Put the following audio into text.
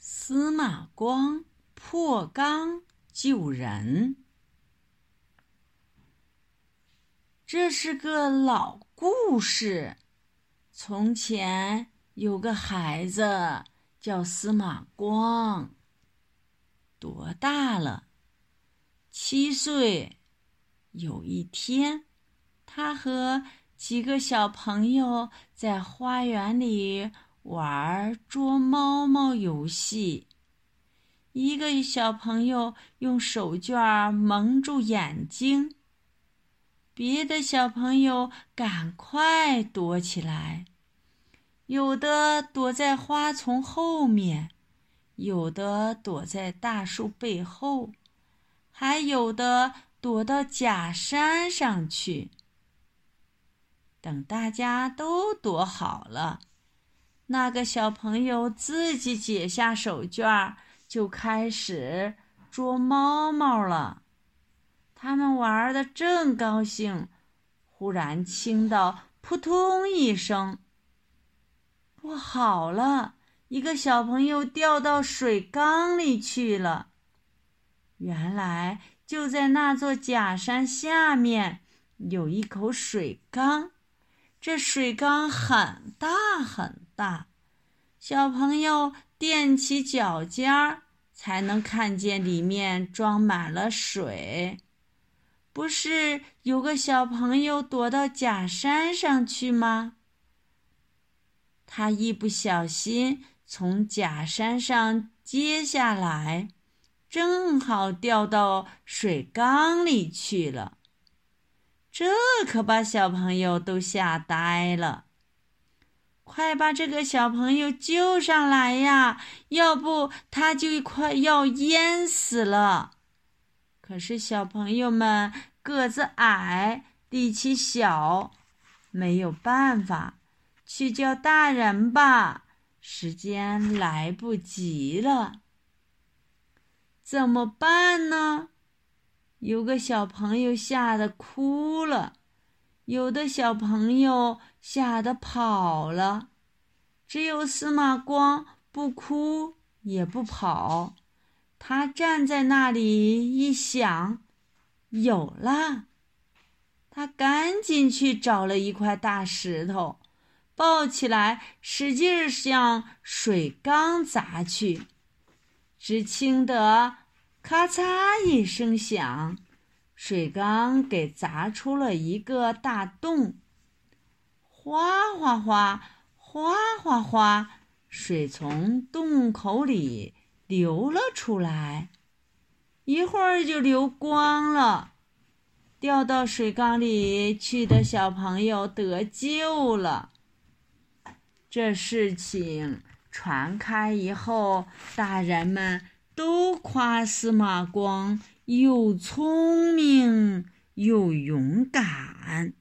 司马光破缸救人。这是个老故事。从前有个孩子叫司马光，多大了？七岁。有一天，他和几个小朋友在花园里。玩捉猫猫游戏，一个小朋友用手绢蒙住眼睛，别的小朋友赶快躲起来，有的躲在花丛后面，有的躲在大树背后，还有的躲到假山上去。等大家都躲好了。那个小朋友自己解下手绢，就开始捉猫猫了。他们玩的正高兴，忽然听到“扑通”一声，不好了！一个小朋友掉到水缸里去了。原来就在那座假山下面有一口水缸。这水缸很大很大，大小朋友踮起脚尖儿才能看见里面装满了水。不是有个小朋友躲到假山上去吗？他一不小心从假山上接下来，正好掉到水缸里去了。这可把小朋友都吓呆了！快把这个小朋友救上来呀，要不他就快要淹死了。可是小朋友们个子矮，力气小，没有办法，去叫大人吧。时间来不及了，怎么办呢？有个小朋友吓得哭了，有的小朋友吓得跑了，只有司马光不哭也不跑。他站在那里一想，有了，他赶紧去找了一块大石头，抱起来，使劲向水缸砸去，只听得。咔嚓一声响，水缸给砸出了一个大洞，哗哗哗，哗哗哗，水从洞口里流了出来，一会儿就流光了。掉到水缸里去的小朋友得救了。这事情传开以后，大人们。都夸司马光又聪明又勇敢。